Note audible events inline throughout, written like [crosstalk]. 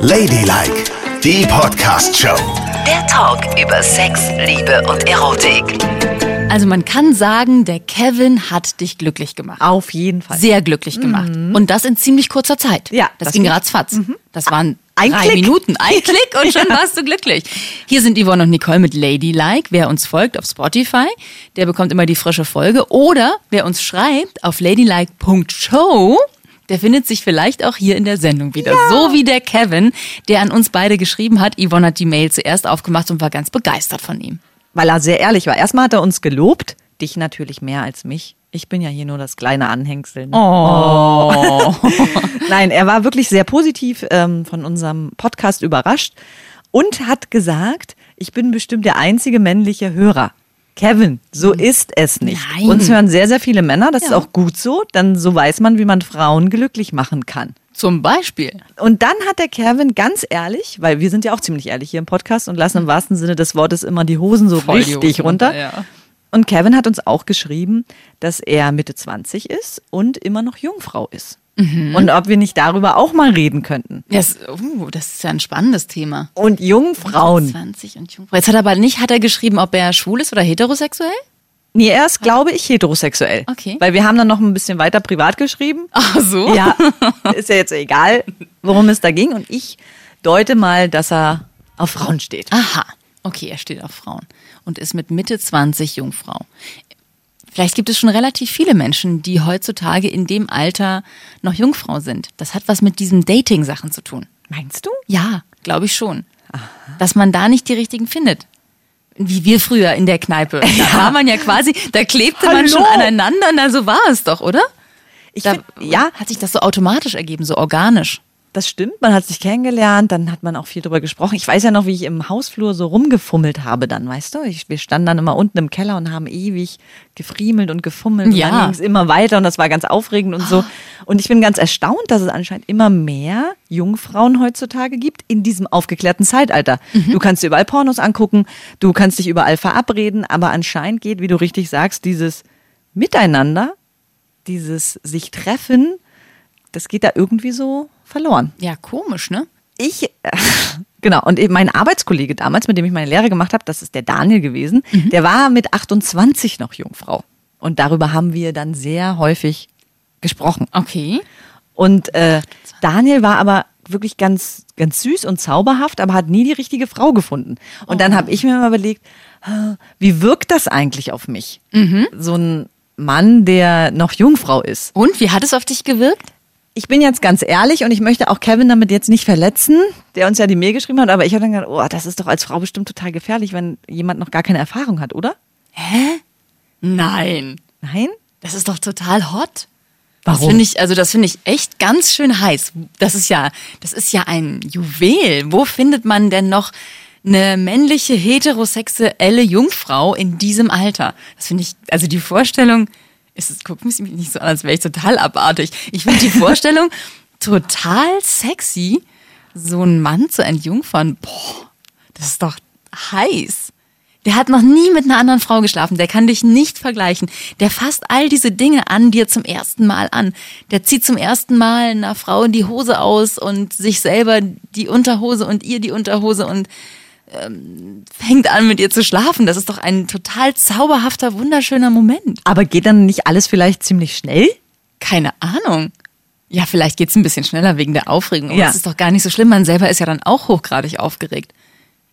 Ladylike, die Podcast-Show. Der Talk über Sex, Liebe und Erotik. Also man kann sagen, der Kevin hat dich glücklich gemacht. Auf jeden Fall. Sehr glücklich gemacht. Und das in ziemlich kurzer Zeit. Ja, Das, das ging ratzfatz. Das waren Ein drei Klick. Minuten. Ein [laughs] Klick und schon warst du glücklich. Hier sind Yvonne und Nicole mit Ladylike. Wer uns folgt auf Spotify, der bekommt immer die frische Folge. Oder wer uns schreibt auf ladylike.show, der findet sich vielleicht auch hier in der Sendung wieder. So wie der Kevin, der an uns beide geschrieben hat. Yvonne hat die Mail zuerst aufgemacht und war ganz begeistert von ihm. Weil er sehr ehrlich war. Erstmal hat er uns gelobt. Dich natürlich mehr als mich. Ich bin ja hier nur das kleine Anhängsel. Ne? Oh. [laughs] Nein, er war wirklich sehr positiv ähm, von unserem Podcast überrascht und hat gesagt, ich bin bestimmt der einzige männliche Hörer. Kevin, so ist es nicht. Nein. Uns hören sehr, sehr viele Männer. Das ist Ja. auch gut so, denn so weiß man, wie man Frauen glücklich machen kann. Zum Beispiel. Und dann hat der Kevin ganz ehrlich, weil wir sind ja auch ziemlich ehrlich hier im Podcast und lassen im wahrsten Sinne des Wortes immer die Hosen so Voll richtig Hosen runter. runter, ja. Und Kevin hat uns auch geschrieben, dass er Mitte 20 ist und immer noch Jungfrau ist. Mhm. Und ob wir nicht darüber auch mal reden könnten. Das, uh, das ist ja ein spannendes Thema. Und Jungfrauen. 20 und Jungfrau. Jetzt hat er aber nicht, hat er geschrieben, ob er schwul ist oder heterosexuell? Nee, er ist, glaube ich, heterosexuell. Okay. Weil wir haben dann noch ein bisschen weiter privat geschrieben. Ach so. Ja, [laughs] ist ja jetzt egal, worum es da ging. Und ich deute mal, dass er auf Frauen steht. Aha. Okay, er steht auf Frauen und ist mit Mitte 20 Jungfrau. Vielleicht gibt es schon relativ viele Menschen, die heutzutage in dem Alter noch Jungfrau sind. Das hat was mit diesen Dating-Sachen zu tun. Meinst du? Ja, glaube ich schon. Dass man da nicht die richtigen findet. Wie wir früher in der Kneipe. [laughs] Da war man ja quasi, da klebte man Hallo. schon aneinander, na so war es doch, oder? Ich Da, find, ja, Hat sich das so automatisch ergeben, so organisch. Das stimmt. Man hat sich kennengelernt, dann hat man auch viel drüber gesprochen. Ich weiß ja noch, wie ich im Hausflur so rumgefummelt habe dann, weißt du? Ich, wir standen dann immer unten im Keller und haben ewig gefriemelt und gefummelt. Ja. Und dann ging es immer weiter und das war ganz aufregend und so. Und ich bin ganz erstaunt, dass es anscheinend immer mehr Jungfrauen heutzutage gibt in diesem aufgeklärten Zeitalter. Du kannst dir überall Pornos angucken, du kannst dich überall verabreden, aber anscheinend geht, wie du richtig sagst, dieses Miteinander, dieses sich treffen, das geht da irgendwie so verloren. Ja, komisch, ne? Ich, äh, [laughs] genau, und eben mein Arbeitskollege damals, mit dem ich meine Lehre gemacht habe, das ist der Daniel gewesen, der war mit 28 noch Jungfrau. Und darüber haben wir dann sehr häufig gesprochen. Okay. Und äh, Daniel war aber wirklich ganz, ganz süß und zauberhaft, aber hat nie die richtige Frau gefunden. Und dann habe ich mir mal überlegt, wie wirkt das eigentlich auf mich? So ein Mann, der noch Jungfrau ist. Und wie hat es auf dich gewirkt? Ich bin jetzt ganz ehrlich und ich möchte auch Kevin damit jetzt nicht verletzen, der uns ja die Mail geschrieben hat, aber ich habe dann gedacht, oh, das ist doch als Frau bestimmt total gefährlich, wenn jemand noch gar keine Erfahrung hat, oder? Nein. Nein? Das ist doch total hot. Warum? Das finde ich, also das finde ich echt ganz schön heiß. Das ist ja, das ist ja ein Juwel. Wo findet man denn noch eine männliche heterosexuelle Jungfrau in diesem Alter? Das finde ich, also die Vorstellung, ist es, guck mich nicht so an, als wäre ich total abartig. Ich finde die Vorstellung [laughs] total sexy, so einen Mann zu entjungfern. Boah, das ist doch heiß. Der hat noch nie mit einer anderen Frau geschlafen. Der kann dich nicht vergleichen. Der fasst all diese Dinge an dir zum ersten Mal an. Der zieht zum ersten Mal einer Frau die Hose aus und sich selber die Unterhose und ihr die Unterhose und ähm, fängt an mit ihr zu schlafen. Das ist doch ein total zauberhafter, wunderschöner Moment. Aber geht dann nicht alles vielleicht ziemlich schnell? Keine Ahnung. Ja, vielleicht geht's ein bisschen schneller wegen der Aufregung. Aber Ja. das ist doch gar nicht so schlimm. Man selber ist ja dann auch hochgradig aufgeregt.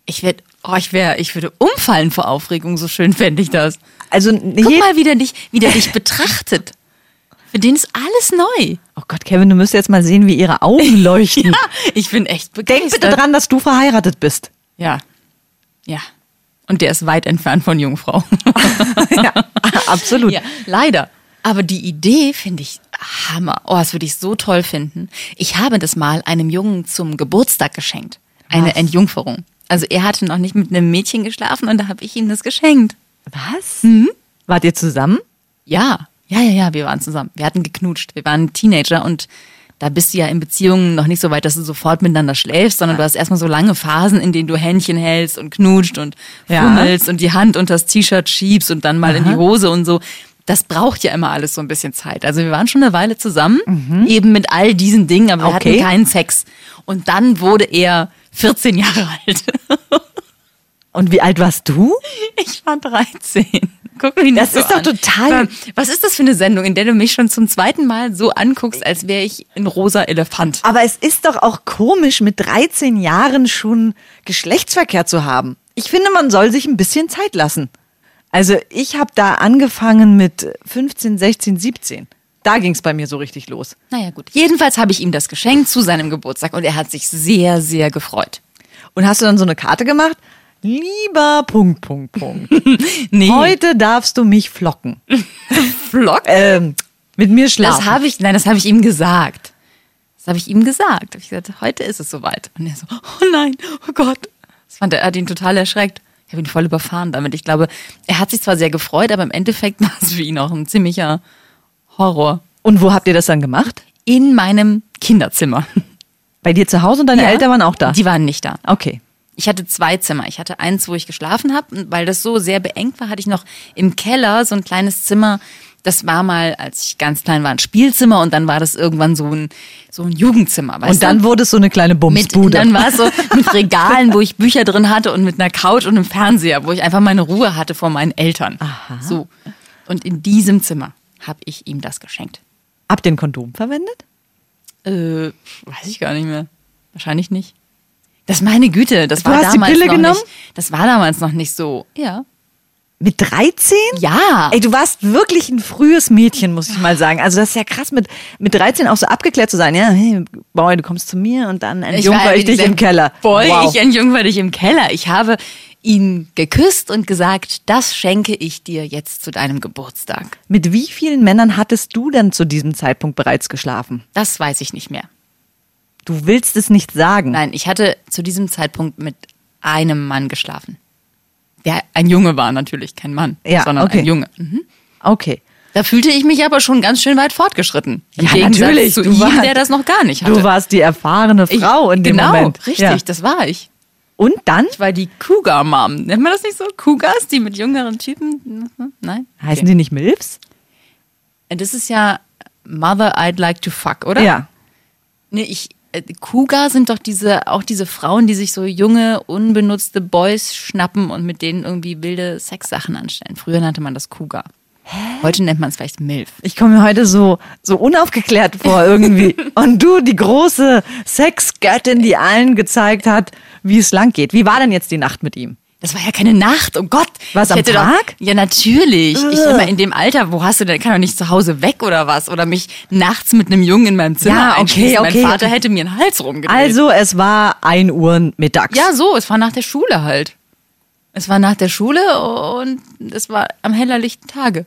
Ich werd, oh, ich wäre, ich würde umfallen vor Aufregung. So schön fände ich das. Also Guck mal, wie der dich, wie der dich betrachtet. Für den ist alles neu. Oh Gott, Kevin, du müsstest jetzt mal sehen, wie ihre Augen [laughs] leuchten. Ja, ich bin echt Denk begeistert. bitte dran, dass du verheiratet bist. Ja, ja. Und der ist weit entfernt von Jungfrau. [laughs] ja, absolut. Ja, leider. Aber die Idee finde ich Hammer. Oh, das würde ich so toll finden. Ich habe das mal einem Jungen zum Geburtstag geschenkt. Eine Was? Entjungferung. Also er hatte noch nicht mit einem Mädchen geschlafen und da habe ich ihm das geschenkt. Was? Mhm. Wart ihr zusammen? Ja, ja, ja, ja, wir waren zusammen. Wir hatten geknutscht. Wir waren Teenager und da bist du ja in Beziehungen noch nicht so weit, dass du sofort miteinander schläfst, sondern du hast erstmal so lange Phasen, in denen du Händchen hältst und knutscht und Ja. fummelst und die Hand unter das T-Shirt schiebst und dann mal in die Hose und so. das braucht ja immer alles so ein bisschen Zeit. Also wir waren schon eine Weile zusammen, eben mit all diesen Dingen, aber wir Mhm. Okay. hatten keinen Sex. Und dann wurde er 14 Jahre [laughs] alt. Und wie alt warst du? [laughs] Ich war 13. Guck mich nicht Das so ist doch an. total- Was ist das für eine Sendung, in der du mich schon zum zweiten Mal so anguckst, als wäre ich ein rosa Elefant? Aber es ist doch auch komisch, mit 13 Jahren schon Geschlechtsverkehr zu haben. Ich finde, man soll sich ein bisschen Zeit lassen. Also ich habe da angefangen mit 15, 16, 17. Da ging es bei mir so richtig los. Naja, gut. Jedenfalls habe ich ihm das geschenkt zu seinem Geburtstag und er hat sich sehr, sehr gefreut. Und hast du dann so eine Karte gemacht? Lieber Punkt, Punkt, Punkt. [laughs] Nee, Heute darfst du mich flocken. [laughs] Flock. Ähm, mit mir schlafen. Das habe ich, nein, das habe ich ihm gesagt. Das habe ich ihm gesagt. Hab ich gesagt, heute ist es soweit. Und er so, oh nein, oh Gott. Das fand er, er hat ihn total erschreckt. Ich habe ihn voll überfahren damit. Ich glaube, er hat sich zwar sehr gefreut, aber im Endeffekt [laughs] war es für ihn auch ein ziemlicher Horror. Und wo habt ihr das dann gemacht? In meinem Kinderzimmer. Bei dir zu Hause und deine Ja. Eltern waren auch da? Die waren nicht da. okay. Ich hatte zwei Zimmer. Ich hatte eins, wo ich geschlafen habe. Und weil das so sehr beengt war, hatte ich noch im Keller so ein kleines Zimmer. Das war mal, als ich ganz klein war, ein Spielzimmer und dann war das irgendwann so ein, so ein Jugendzimmer. Weißt Und dann du? wurde es so eine kleine mit, Bumsbude. dann war es so [laughs] mit Regalen, wo ich Bücher drin hatte und mit einer Couch und einem Fernseher, wo ich einfach meine Ruhe hatte vor meinen Eltern. Aha. So. Und in diesem Zimmer habe ich ihm das geschenkt. Habt ihr ein Kondom verwendet? Äh, weiß ich gar nicht mehr. Wahrscheinlich nicht. Das meine Güte, das Du war hast die damals Pille noch genommen? nicht. Das war damals noch nicht so. Ja. Mit 13? Ja. Ey, du warst wirklich ein frühes Mädchen, muss ich mal sagen. Also das ist ja krass, mit, mit 13 auch so abgeklärt zu sein. Ja, hey, Boy, du kommst zu mir und dann entjungfer ich, dich im Keller. Boy, wow. ich entjungfer dich im Keller. Ich habe ihn geküsst und gesagt, das schenke ich dir jetzt zu deinem Geburtstag. Mit wie vielen Männern hattest du denn zu diesem Zeitpunkt bereits geschlafen? Das weiß ich nicht mehr. Du willst es nicht sagen. Nein, ich hatte zu diesem Zeitpunkt mit einem Mann geschlafen. Der ein Junge war natürlich, kein Mann, Ja, sondern okay. ein Junge. Mhm. Okay. Da fühlte ich mich aber schon ganz schön weit fortgeschritten. Im Ja, Gegensatz natürlich. zu Du ihm, warst- der das noch gar nicht hatte. Du warst die erfahrene Ich- Frau in dem genau, Moment. richtig, Ja. das war ich. Und dann? Ich war die Cougar-Mom. Nennt man das nicht so? Cougars, die mit jüngeren Typen? Nein? Heißen Okay. die nicht Milfs? Das ist ja Mother I'd like to fuck, oder? Ja. Nee, ich, äh, Cougar sind doch diese, auch diese Frauen, die sich so junge, unbenutzte Boys schnappen und mit denen irgendwie wilde Sexsachen anstellen. Früher nannte man das Cougar. Heute nennt man es vielleicht MILF. Ich komme mir heute so, so unaufgeklärt vor irgendwie. [laughs] Und du, die große Sexgöttin, die allen gezeigt hat, wie es lang geht. Wie war denn jetzt die Nacht mit ihm? Das war ja keine Nacht, oh Gott. Was, am Tag? Doch, ja, natürlich. Ich immer in dem Alter, wo hast du denn, kann doch nicht zu Hause weg oder was? Oder mich nachts mit einem Jungen in meinem Zimmer Ja, okay, okay, Mein Vater okay. hätte mir einen Hals rumgedreht. Also, es war ein Uhr mittags. Ja, so, es war nach der Schule halt. Es war nach der Schule und es war am hellerlichten Tage.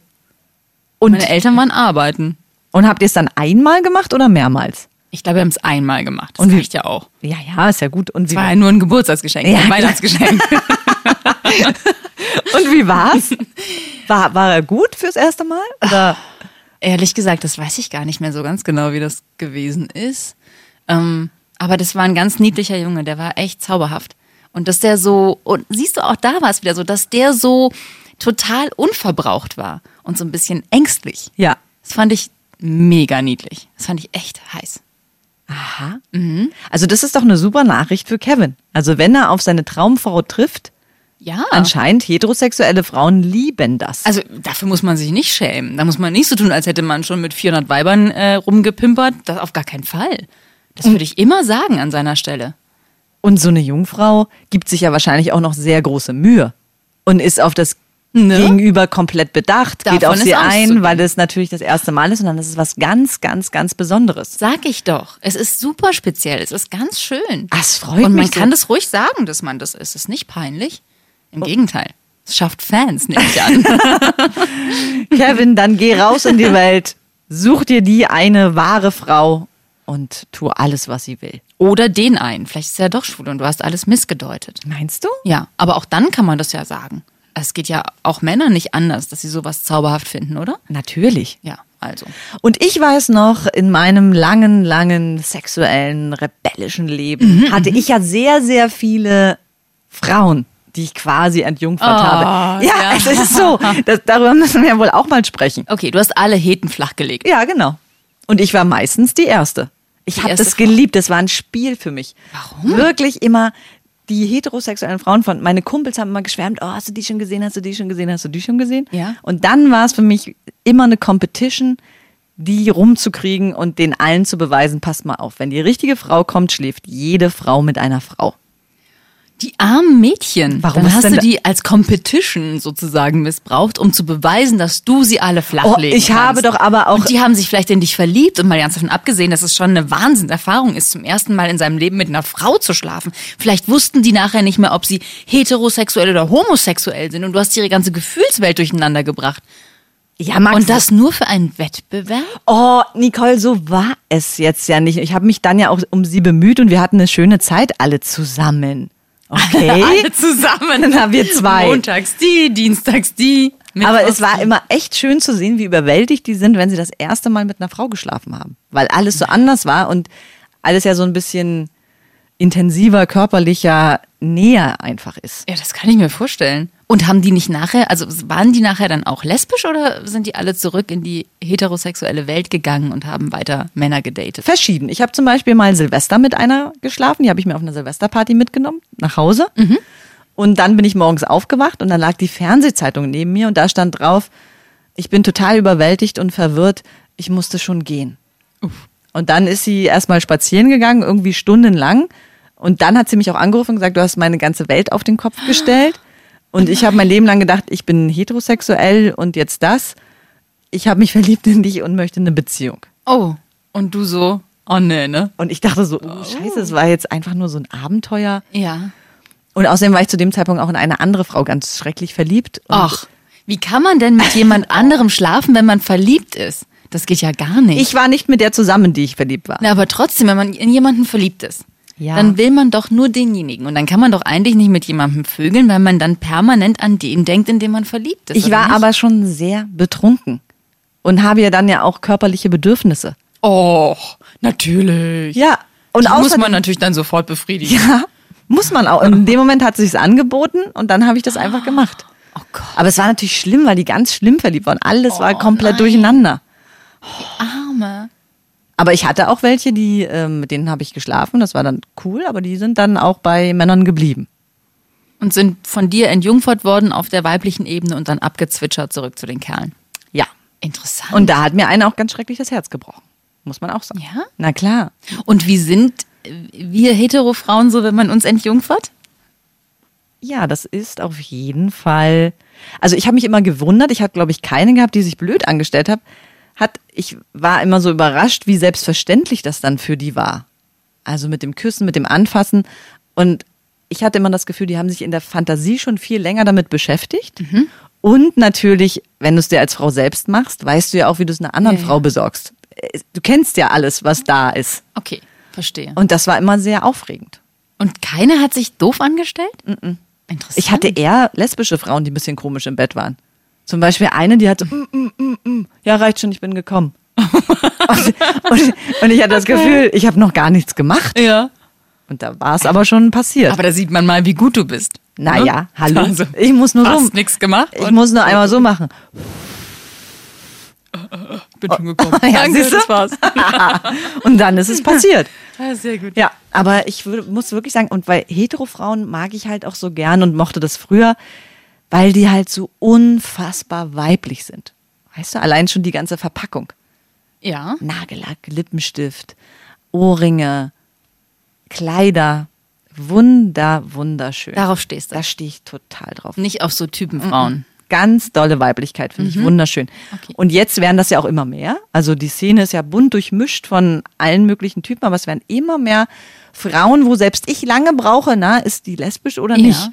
und, Meine Eltern waren arbeiten. und habt ihr es dann einmal gemacht oder mehrmals? Ich glaube, wir haben es einmal gemacht. Das Und reicht ja auch. Ja, ja, ist ja gut. Und Es war ja nur ein Geburtstagsgeschenk, Ja, ein. Weihnachtsgeschenk. [laughs] [laughs] und wie war's? War, war er gut fürs erste Mal? Oder? Ehrlich gesagt, das weiß ich gar nicht mehr so ganz genau, wie das gewesen ist. Ähm, aber das war ein ganz niedlicher Junge, der war echt zauberhaft. Und dass der so, und siehst du, auch da war es wieder so, dass der so total unverbraucht war und so ein bisschen ängstlich. Ja. Das fand ich mega niedlich. Das fand ich echt heiß. Aha. Also, das ist doch eine super Nachricht für Kevin. Also, wenn er auf seine Traumfrau trifft, Ja. anscheinend heterosexuelle Frauen lieben das. Also dafür muss man sich nicht schämen. Da muss man nicht so tun, als hätte man schon mit 400 Weibern äh, rumgepimpert. Das auf gar keinen Fall. Das würde ich immer sagen an seiner Stelle. Und so eine Jungfrau gibt sich ja wahrscheinlich auch noch sehr große Mühe und ist auf das Ne? Gegenüber komplett bedacht, geht Davon auf sie ein, weil es natürlich das erste Mal ist und dann ist es was ganz, ganz, ganz Besonderes. Sag ich doch. Es ist super speziell. Es ist ganz schön. Es freut Und man mich so. kann das ruhig sagen, dass man das ist. Es ist nicht peinlich. Im Gegenteil. Es schafft Fans, nehme ich an. [laughs] Kevin, dann geh raus in die Welt, such dir die eine wahre Frau und tu alles, was sie will. Oder den einen. Vielleicht ist er doch schwul und du hast alles missgedeutet. Meinst du? Ja, aber auch dann kann man das ja sagen. Es geht ja auch Männer nicht anders, dass sie sowas zauberhaft finden, oder? Natürlich. Ja, also. Und ich weiß noch, in meinem langen, langen sexuellen, rebellischen Leben hatte ich ja sehr, sehr viele Frauen. Die ich quasi entjungfert Oh, habe. Ja, ja. es ist so. Das, darüber müssen wir ja wohl auch mal sprechen. Okay, du hast alle Heten flachgelegt. Ja, genau. Und ich war meistens die Erste. Ich habe das geliebt. Das war ein Spiel für mich. Warum? Wirklich immer die heterosexuellen Frauen von meine Kumpels haben immer geschwärmt, oh, hast du die schon gesehen, hast du die schon gesehen, hast du die schon gesehen? Ja. Und dann war es für mich immer eine Competition, die rumzukriegen und den allen zu beweisen, passt mal auf, wenn die richtige Frau kommt, schläft jede Frau mit einer Frau. Die armen Mädchen. Warum Dann hast du die als Competition sozusagen missbraucht, um zu beweisen, dass du sie alle Oh, flachlegen ich kannst. habe doch aber auch Und die haben sich vielleicht in dich verliebt und mal ganz davon abgesehen, dass es schon eine Wahnsinnserfahrung ist, zum ersten Mal in seinem Leben mit einer Frau zu schlafen. Vielleicht wussten die nachher nicht mehr, ob sie heterosexuell oder homosexuell sind und du hast ihre ganze Gefühlswelt durcheinander gebracht. ja, Max, Und das nur für einen Wettbewerb? Oh, Nicole, so war es jetzt ja nicht. Ich habe mich dann ja auch um sie bemüht und wir hatten eine schöne Zeit alle zusammen. Okay. [laughs] Alle [laughs] zusammen. Na, wir zwei. Montags die, dienstags die. Aber mittwochs es war immer echt schön zu sehen, wie überwältigt die sind, wenn sie das erste Mal mit einer Frau geschlafen haben. Weil alles so anders war und alles ja so ein bisschen intensiver, körperlicher, näher einfach ist. Ja, das kann ich mir vorstellen. Und haben die nicht nachher, also waren die nachher dann auch lesbisch oder sind die alle zurück in die heterosexuelle Welt gegangen und haben weiter Männer gedatet? Verschieden. Ich habe zum Beispiel mal Silvester mit einer geschlafen, die habe ich mir auf einer Silvesterparty mitgenommen, nach Hause. Und dann bin ich morgens aufgewacht und dann lag die Fernsehzeitung neben mir und da stand drauf, ich bin total überwältigt und verwirrt, ich musste schon gehen. Und dann ist sie erstmal spazieren gegangen, irgendwie stundenlang. Und dann hat sie mich auch angerufen und gesagt, du hast meine ganze Welt auf den Kopf gestellt. Und ich habe mein Leben lang gedacht, ich bin heterosexuell und jetzt das. Ich habe mich [laughs] verliebt in dich und möchte eine Beziehung. Oh, und du so, oh nee, ne? Und ich dachte so, oh, scheiße, es war jetzt einfach nur so ein Abenteuer. Ja. Und außerdem war ich zu dem Zeitpunkt auch in eine andere Frau ganz schrecklich verliebt. Ach, wie kann man denn mit jemand [laughs] anderem schlafen, wenn man verliebt ist? Das geht ja gar nicht. Ich war nicht mit der zusammen, die ich verliebt war. Na, aber trotzdem, wenn man in jemanden verliebt ist, Ja. dann will man doch nur denjenigen. Und dann kann man doch eigentlich nicht mit jemandem vögeln, weil man dann permanent an den denkt, in den man verliebt ist. Ich war nicht? aber schon sehr betrunken und habe ja dann ja auch körperliche Bedürfnisse. Och, natürlich. Ja. Und Die muss man natürlich dann sofort befriedigen. Ja, muss man auch. Und in dem Moment hat sie es angeboten und dann habe ich das einfach gemacht. Oh Gott, Aber es war natürlich schlimm, weil die ganz schlimm verliebt waren. Alles war Oh komplett nein. durcheinander. Arme. Aber ich hatte auch welche, die, ähm, mit denen habe ich geschlafen. Das war dann cool, aber die sind dann auch bei Männern geblieben. Und sind von dir entjungfert worden auf der weiblichen Ebene und dann abgezwitschert zurück zu den Kerlen. Ja. Interessant. Und da hat mir einer auch ganz schrecklich das Herz gebrochen. Muss man auch sagen. Ja? Na klar. Und wie sind wir Hetero-Frauen so, wenn man uns entjungfert? Ja, das ist auf jeden Fall. Also ich habe mich immer gewundert. Ich habe, glaube ich, keine gehabt, die sich blöd angestellt hat. Hat ich war immer so überrascht, wie selbstverständlich das dann für die war. Also mit dem Küssen, mit dem Anfassen. Und ich hatte immer das Gefühl, die haben sich in der Fantasie schon viel länger damit beschäftigt. Und natürlich, wenn du es dir als Frau selbst machst, weißt du ja auch, wie du es einer anderen Ja, ja. Frau besorgst. Du kennst ja alles, was da ist. Okay, verstehe. Und das war immer sehr aufregend. Und keiner hat sich doof angestellt? Interessant. Ich hatte eher lesbische Frauen, die ein bisschen komisch im Bett waren. Zum Beispiel eine, die hat so, mm, mm, mm, mm. ja, reicht schon, ich bin gekommen. [laughs] und, und, und ich hatte das Gefühl, ich habe noch gar nichts gemacht. Ja. Und da war es aber schon passiert. Aber da sieht man mal, wie gut du bist. naja, Ne? hallo. Also, ich muss nur so, hast nichts gemacht. ich muss nur einmal so machen. [laughs] bin schon gekommen. [laughs] Ja, Danke, siehst du? das war's. Und dann ist es passiert. Ja, sehr gut. Ja, aber ich muss wirklich sagen, und weil Hetero-Frauen mag ich halt auch so gern und mochte das früher, weil die halt so unfassbar weiblich sind. Weißt du, allein schon die ganze Verpackung. Ja. Nagellack, Lippenstift, Ohrringe, Kleider. Wunder, wunderschön. Darauf stehst du. Da stehe ich total drauf. Nicht auf so Typenfrauen. Ganz dolle Weiblichkeit, finde ich wunderschön. Okay. Und jetzt werden das ja auch immer mehr. Also die Szene ist ja bunt durchmischt von allen möglichen Typen, aber es werden immer mehr Frauen, wo selbst ich lange brauche, na, ist die lesbisch oder Ja. nicht?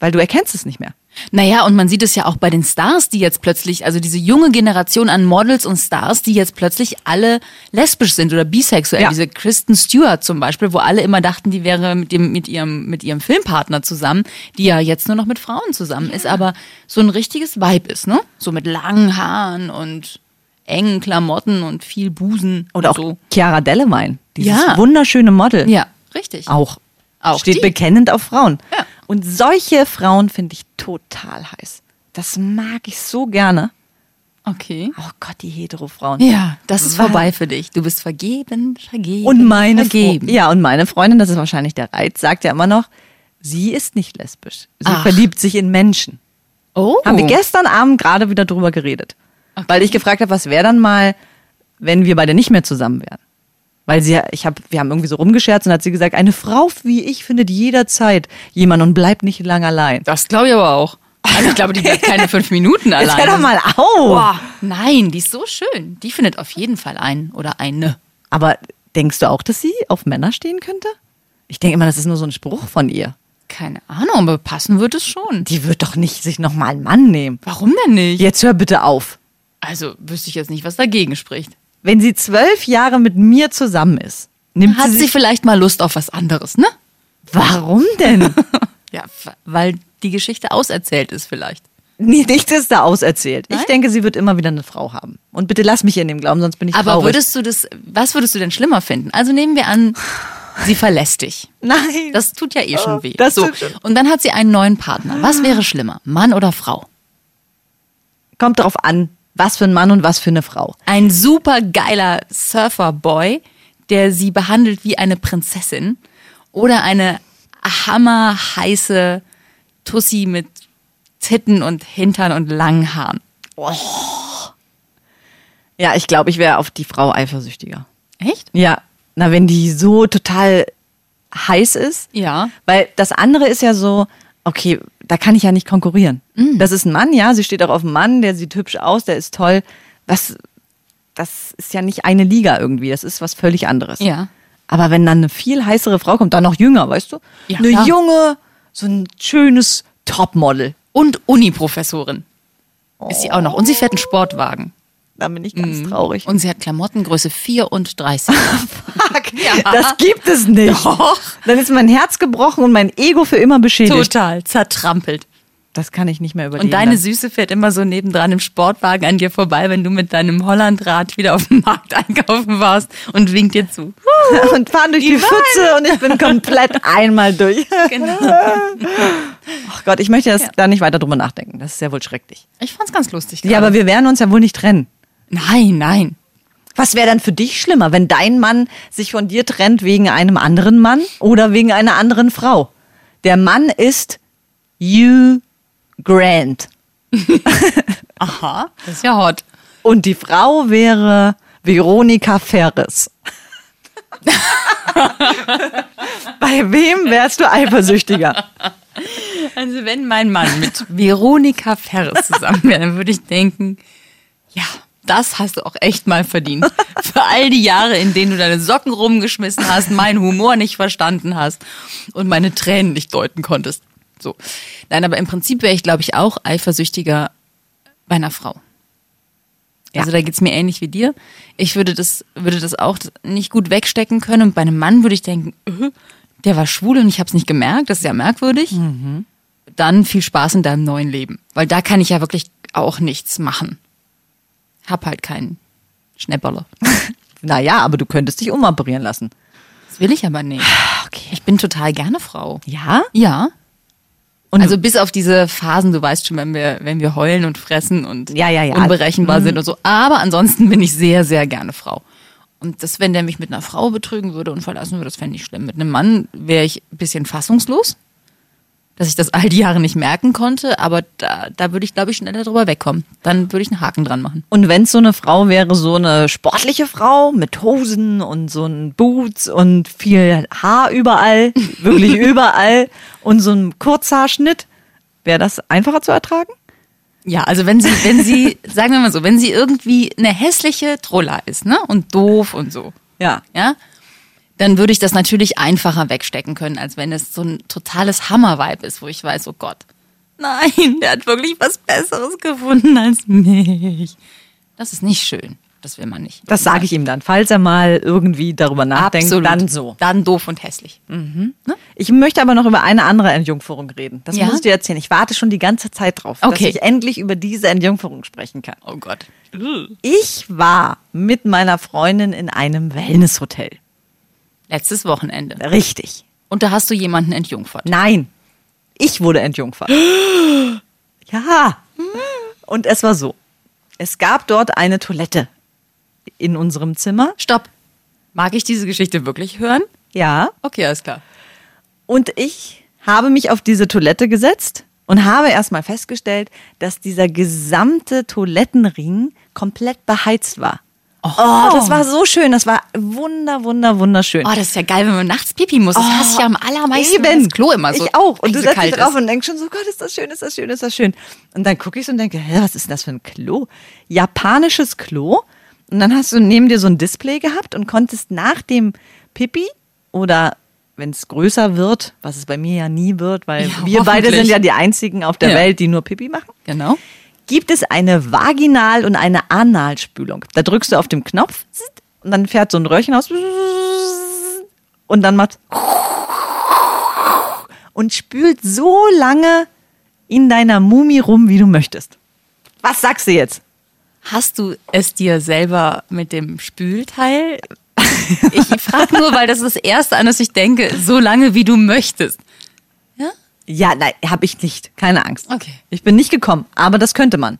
Weil du erkennst es nicht mehr. Naja, und man sieht es ja auch bei den Stars, die jetzt plötzlich, also diese junge Generation an Models und Stars, die jetzt plötzlich alle lesbisch sind oder bisexuell. Ja. Diese Kristen Stewart zum Beispiel, wo alle immer dachten, die wäre mit, dem, mit, ihrem, mit ihrem Filmpartner zusammen, die ja jetzt nur noch mit Frauen zusammen ist, aber so ein richtiges Vibe ist, ne? So mit langen Haaren und engen Klamotten und viel Busen. Oder auch so. Chiara Delevingne, dieses Ja. wunderschöne Model. Ja, richtig. Auch. Auch Steht die. bekennend auf Frauen. Ja. Und solche Frauen finde ich total heiß. Das mag ich so gerne. Okay. Oh Gott, die Hetero-Frauen. Ja, das ist vorbei für dich. Du bist vergeben, vergeben. Und meine vergeben. Ja und meine Freundin, das ist wahrscheinlich der Reiz, sagt ja immer noch, sie ist nicht lesbisch. Sie Ach. verliebt sich in Menschen. Oh. Haben wir gestern Abend gerade wieder drüber geredet, weil ich gefragt habe, was wäre dann mal, wenn wir beide nicht mehr zusammen wären? Weil sie, ich habe, wir haben irgendwie so rumgescherzt und hat sie gesagt, eine Frau wie ich findet jederzeit jemanden und bleibt nicht lang allein. Das glaube ich aber auch. Also ich glaube, die bleibt keine [laughs] fünf Minuten Jetzt allein. hör doch mal auf. Boah, nein, die ist so schön. Die findet auf jeden Fall einen oder eine. Aber denkst du auch, dass sie auf Männer stehen könnte? Ich denke immer, das ist nur so ein Spruch von ihr. Keine Ahnung, aber passen wird es schon. Die wird doch nicht sich nochmal einen Mann nehmen. Warum denn nicht? Jetzt hör bitte auf. Also wüsste ich jetzt nicht, was dagegen spricht. Wenn sie zwölf Jahre mit mir zusammen ist, nimmt Hat sie sie vielleicht mal Lust auf was anderes, ne? Warum denn? [laughs] Ja, weil die Geschichte auserzählt ist vielleicht. nee, nichts ist da auserzählt. Ich Nein? denke, sie wird immer wieder eine Frau haben. Und bitte lass mich in dem glauben, sonst bin ich Aber traurig. würdest du das, was würdest du denn schlimmer finden? Also nehmen wir an, sie verlässt dich. [laughs] Nein. Das tut ja eh schon weh. das so. schon- Und dann hat sie einen neuen Partner. Was wäre schlimmer? Mann oder Frau? kommt darauf an, was für ein Mann und was für eine Frau. Ein super geiler Surferboy, der sie behandelt wie eine Prinzessin. Oder eine hammerheiße Tussi mit Titten und Hintern und langen Haaren. Ja, ich glaube, ich wäre auf die Frau eifersüchtiger. Echt? Ja, na, wenn die so total heiß ist. Ja. Weil das andere ist ja so, okay, da kann ich ja nicht konkurrieren. Mhm. Das ist ein Mann, ja, sie steht auch auf einen Mann, der sieht hübsch aus, der ist toll. Was, das ist ja nicht eine Liga irgendwie, das ist was völlig anderes. Ja. Aber wenn dann eine viel heißere Frau kommt, dann noch jünger, weißt du? Ja, eine klar. junge, so ein schönes Topmodel. Und Uniprofessorin. Ist sie auch noch. Und sie fährt einen Sportwagen. Da bin ich ganz traurig. Und sie hat Klamottengröße 34. [laughs] Fuck, das gibt es nicht. Doch. Dann ist mein Herz gebrochen und mein Ego für immer beschädigt. Total zertrampelt. Das kann ich nicht mehr überleben. Und deine Süße fährt immer so nebendran im Sportwagen an dir vorbei, wenn du mit deinem Hollandrad wieder auf dem Markt einkaufen warst und winkt dir zu. [laughs] und fahren durch die, Pfütze und ich bin komplett [laughs] einmal durch. Genau. Ach Gott, ich möchte jetzt da nicht weiter drüber nachdenken. Das ist ja wohl schrecklich. Ich fand's ganz lustig. Ja, aber wir werden uns ja wohl nicht trennen. Nein, nein. Was wäre dann für dich schlimmer, wenn dein Mann sich von dir trennt wegen einem anderen Mann oder wegen einer anderen Frau? Der Mann ist Hugh Grant [laughs] Aha, das ist ja hot. und die Frau wäre Veronika Ferris. [laughs] Bei wem wärst du eifersüchtiger? Also wenn mein Mann mit Veronika Ferres zusammen wäre, dann würde ich denken, ja, das hast du auch echt mal verdient. Für all die Jahre, in denen du deine Socken rumgeschmissen hast, meinen Humor nicht verstanden hast und meine Tränen nicht deuten konntest. So. Nein, aber im Prinzip wäre ich, glaube ich, auch eifersüchtiger bei einer Frau. Also da geht's mir ähnlich wie dir. Ich würde das, würde das auch nicht gut wegstecken können. Und bei einem Mann würde ich denken, äh, der war schwul und ich habe es nicht gemerkt, das ist ja merkwürdig. Dann viel Spaß in deinem neuen Leben. Weil da kann ich ja wirklich auch nichts machen. Hab halt keinen Schnäpperle. [laughs] Naja, aber du könntest dich umoperieren lassen. Das will ich aber nicht. Okay. Ich bin total gerne Frau. Ja? Ja. Und- also bis auf diese Phasen, du weißt schon, wenn wir, wenn wir heulen und fressen und Ja, ja, ja. unberechenbar sind und so. Aber ansonsten bin ich sehr, sehr gerne Frau. Und das, wenn der mich mit einer Frau betrügen würde und verlassen würde, das fände ich schlimm. Mit einem Mann wäre ich ein bisschen fassungslos, dass ich das all die Jahre nicht merken konnte, aber da, da würde ich, glaube ich, schneller drüber wegkommen. Dann würde ich einen Haken dran machen. Und wenn es so eine Frau wäre, so eine sportliche Frau mit Hosen und so ein Boots und viel Haar überall, [laughs] wirklich überall und so ein Kurzhaarschnitt, wäre das einfacher zu ertragen? Ja, also wenn sie, wenn sie, [laughs] sagen wir mal so, wenn sie irgendwie eine hässliche Trolla ist, ne? Und doof und so. Ja. ja, dann würde ich das natürlich einfacher wegstecken können, als wenn es so ein totales Hammer-Vibe ist, wo ich weiß, oh Gott, nein, der hat wirklich was Besseres gefunden als mich. Das ist nicht schön. Das will man nicht. Das sage ich ihm dann. Falls er mal irgendwie darüber nachdenkt, Absolut. dann so. Dann doof und hässlich. Ich möchte aber noch über eine andere Entjungferung reden. Das Ja? muss ich dir erzählen. Ich warte schon die ganze Zeit drauf, dass Okay. ich endlich über diese Entjungferung sprechen kann. Oh Gott. Ich war mit meiner Freundin in einem Wellnesshotel. Letztes Wochenende. Richtig. Und da hast du jemanden entjungfert. Nein. Ich wurde entjungfert. [gasps] ja. Und es war so. Es gab dort eine Toilette in unserem Zimmer. Stopp. Mag ich diese Geschichte wirklich hören? Ja. Okay, alles klar. Und ich habe mich auf diese Toilette gesetzt und habe erstmal festgestellt, dass dieser gesamte Toilettenring komplett beheizt war. Oh, das war so schön. Das war wunder, wunder, wunderschön. Oh, das ist ja geil, wenn man nachts pipi muss. Das hasse ich ja am allermeisten, wenn das Klo immer so Ich auch. Und du setzt dich drauf ist. und denkst schon so, Gott, ist das schön, ist das schön, ist das schön. Und dann gucke ich so und denke, hä, was ist denn das für ein Klo? Japanisches Klo. Und dann hast du neben dir so ein Display gehabt und konntest nach dem Pipi oder wenn es größer wird, was es bei mir ja nie wird, weil Ja, wir beide sind ja die einzigen auf der Ja. Welt, die nur Pipi machen Genau. Gibt es eine Vaginal- und eine Analspülung. Da drückst du auf den Knopf und dann fährt so ein Röhrchen aus und dann macht und spült so lange in deiner Mumie rum, wie du möchtest. Was sagst du jetzt? Hast du es dir selber mit dem Spülteil? Ich frage nur, weil das ist das Erste, an das ich denke, so lange wie du möchtest. Ja? Nein, habe ich nicht. Keine Angst. Okay. Ich bin nicht gekommen, aber das könnte man.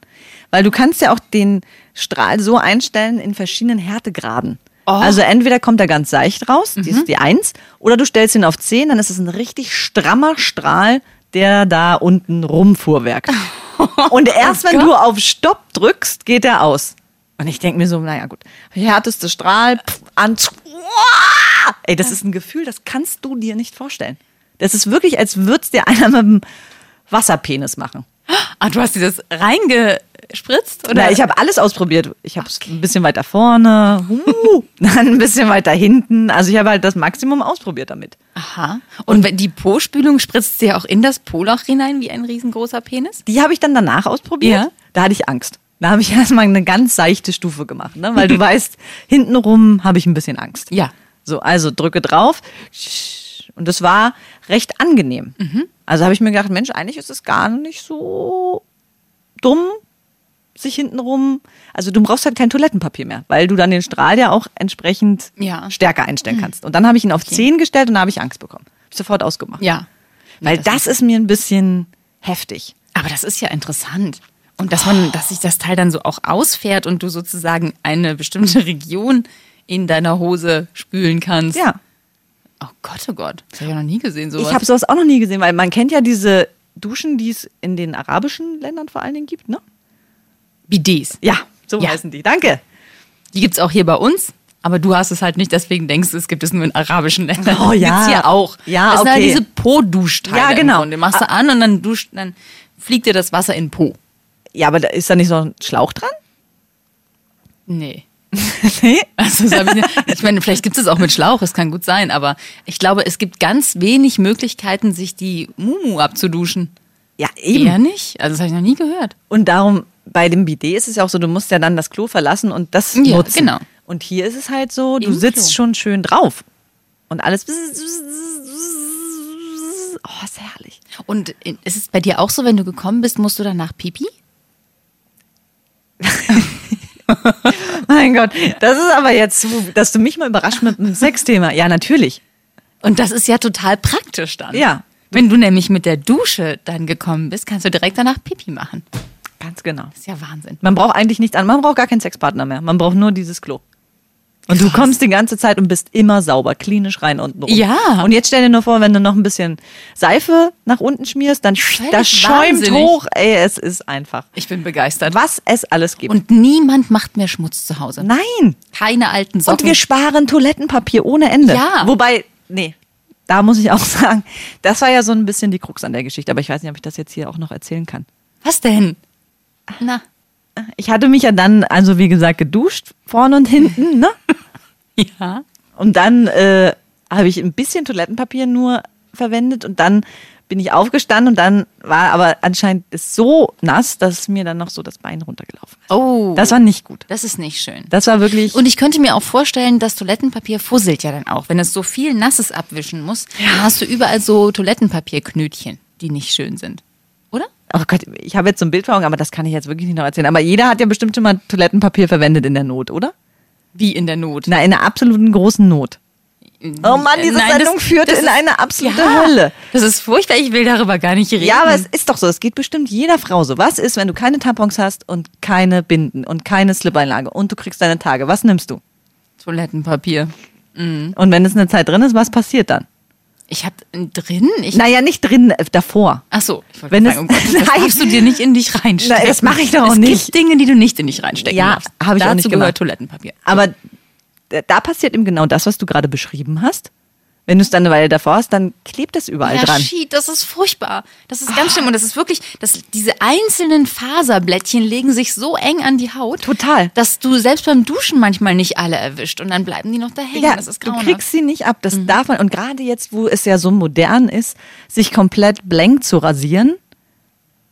Weil du kannst ja auch den Strahl so einstellen in verschiedenen Härtegraden. Oh. Also entweder kommt er ganz seicht raus, die ist die 1, oder du stellst ihn auf 10, dann ist es ein richtig strammer Strahl, der da unten rumfuhrwerkt. [laughs] Und erst wenn du auf Stopp drückst, geht er aus. Und ich denke mir so, naja gut, härteste Strahl, pff, an, Uah! ey, das ist ein Gefühl, das kannst du dir nicht vorstellen. Das ist wirklich, als würde es dir [laughs] einer mit dem Wasserpenis machen. Ah, du hast dir das reingespritzt? Oder? Na, ich habe alles ausprobiert. Ich habe es ein bisschen weiter vorne, uh, [laughs] dann ein bisschen weiter hinten. Also ich habe halt das Maximum ausprobiert damit. Aha. Und wenn die Po-Spülung spritzt sie ja auch in das Po-Loch hinein wie ein riesengroßer Penis? Die habe ich dann danach ausprobiert. Ja. Da hatte ich Angst. Da habe ich [laughs] erstmal eine ganz seichte Stufe gemacht, ne? weil du weißt, hintenrum habe ich ein bisschen Angst. Ja. So, also drücke drauf. Und das war recht angenehm. Also habe ich mir gedacht, Mensch, eigentlich ist es gar nicht so dumm, sich hintenrum. Also du brauchst halt kein Toilettenpapier mehr, weil du dann den Strahl ja auch entsprechend Ja. stärker einstellen kannst. Und dann habe ich ihn auf 10 gestellt und da habe ich Angst bekommen. Hab ich sofort ausgemacht. Ja. Weil das, ist mir ein bisschen heftig. Aber das ist ja interessant. Und dass man, dass sich das Teil dann so auch ausfährt und du sozusagen eine bestimmte [laughs] Region in deiner Hose spülen kannst. Ja. Oh Gott, oh Gott. Das habe ich ja noch nie gesehen, sowas. Ich habe sowas auch noch nie gesehen, weil man kennt ja diese Duschen, die es in den arabischen Ländern vor allen Dingen gibt, ne? Bidets. Ja, so Ja. heißen die. Danke. Die gibt's auch hier bei uns. Aber du hast es halt nicht, deswegen denkst du, es gibt es nur in arabischen Ländern. Oh, ja. Gibt's hier auch. Ja, das sind halt okay. diese Po-Duschteile. Ja, genau. Und den machst du an und dann duscht, dann fliegt dir das Wasser in Po. Ja, aber da ist da nicht so ein Schlauch dran? Nee. [laughs] nee. Also, hab ich, meine, vielleicht gibt es auch mit Schlauch, es kann gut sein, aber ich glaube, es gibt ganz wenig Möglichkeiten, sich die Mumu abzuduschen. Ja, eben. Eher nicht? Also, das habe ich noch nie gehört. Und darum, bei dem Bidet ist es ja auch so, du musst ja dann das Klo verlassen und das Ja, nutzen. genau. Und hier ist es halt so, du Im sitzt Klo. schon schön drauf. Und alles. Oh, ist herrlich. Und ist es bei dir auch so, wenn du gekommen bist, musst du danach Pipi? [laughs] Mein Gott, das ist aber jetzt, dass du mich mal überrascht mit einem Sexthema. Ja, natürlich. Und das ist ja total praktisch dann. Ja. Wenn du nämlich mit der Dusche dann gekommen bist, kannst du direkt danach Pipi machen. Ganz genau. Das ist ja Wahnsinn. Man braucht eigentlich nichts an. Man braucht gar keinen Sexpartner mehr. Man braucht nur dieses Klo. Und du kommst die ganze Zeit und bist immer sauber, klinisch rein unten rum. Ja. Und jetzt stell dir nur vor, wenn du noch ein bisschen Seife nach unten schmierst, dann Völlig das schäumt wahnsinnig. hoch. Ey, es ist einfach. Ich bin begeistert. Was es alles gibt. Und niemand macht mehr Schmutz zu Hause. Nein. Keine alten Und Socken. wir sparen Toilettenpapier ohne Ende. Ja. Wobei, nee, da muss ich auch [laughs] sagen, das war ja so ein bisschen die Krux an der Geschichte. Aber ich weiß nicht, ob ich das jetzt hier auch noch erzählen kann. Was denn? Na, Ich hatte mich ja dann, also wie gesagt, geduscht, vorne und hinten, ne? [laughs] ja. Und dann äh, habe ich ein bisschen Toilettenpapier nur verwendet und dann bin ich aufgestanden und dann war aber anscheinend es so nass, dass mir dann noch so das Bein runtergelaufen ist. Oh. Das war nicht gut. Das ist nicht schön. Das war wirklich. Und ich könnte mir auch vorstellen, das Toilettenpapier fusselt ja dann auch. Wenn es so viel Nasses abwischen muss, dann hast du überall so Toilettenpapierknötchen, die nicht schön sind. Oder? oh Gott, ich habe jetzt so ein Bild vor Augen, aber das kann ich jetzt wirklich nicht noch erzählen. Aber jeder hat ja bestimmt schon mal Toilettenpapier verwendet in der Not, oder? Wie in der Not. Na, in einer absoluten großen Not. Oh Mann, diese Nein, Sendung das- führte das in ist- eine absolute ja, Hölle. Das ist furchtbar, ich will darüber gar nicht reden. Ja, aber es ist doch so. Es geht bestimmt jeder Frau so. Was ist, wenn du keine Tampons hast und keine Binden und keine Slip-Einlage und du kriegst deine Tage? Was nimmst du? Toilettenpapier. Und wenn es eine Zeit drin ist, was passiert dann? Ich hab drin? Ich, Naja, nicht drin, äh, davor. Ach so, ich wollte Wenn sagen, es- oh Gott, [laughs] das darfst du dir nicht in dich reinstecken. Na, das mache ich doch auch es nicht. gibt Dinge, die du nicht in dich reinstecken Ja, darfst. hab ich auch Dazu nicht gehört gemacht. Toilettenpapier. Aber da passiert eben genau das, was du gerade beschrieben hast. Wenn du es dann eine Weile davor hast, dann klebt es überall ja, dran. Schied, das ist furchtbar. Das ist ganz schlimm. Und das ist wirklich, das, diese einzelnen Faserblättchen legen sich so eng an die Haut. Total. Dass du selbst beim Duschen manchmal nicht alle erwischt. Und dann bleiben die noch da hängen. Ja, das ist du grauenhaft. kriegst sie nicht ab. Das darf man. Und gerade jetzt, wo es ja so modern ist, sich komplett blank zu rasieren,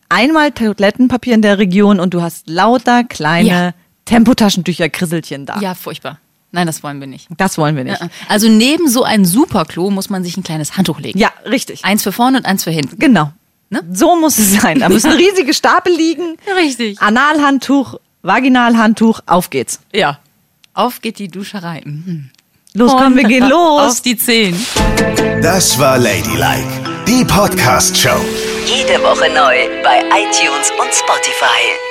einmal Toilettenpapier in der Region und du hast lauter kleine Ja. Tempotaschentücher, Krisselchen da. Ja, furchtbar. Nein, das wollen wir nicht. Das wollen wir nicht. Also neben so ein Superklo muss man sich ein kleines Handtuch legen. Ja, richtig. Eins für vorne und eins für hinten. Genau. Ne? So muss es sein. Da müssen [laughs] riesige Stapel liegen. Richtig. Analhandtuch, Vaginalhandtuch, auf geht's. Ja. Auf geht die Duscherei. Mhm. Los, komm, wir gehen Auf los. die Zehen. Das war Ladylike, die Podcast-Show. Jede Woche neu bei iTunes und Spotify.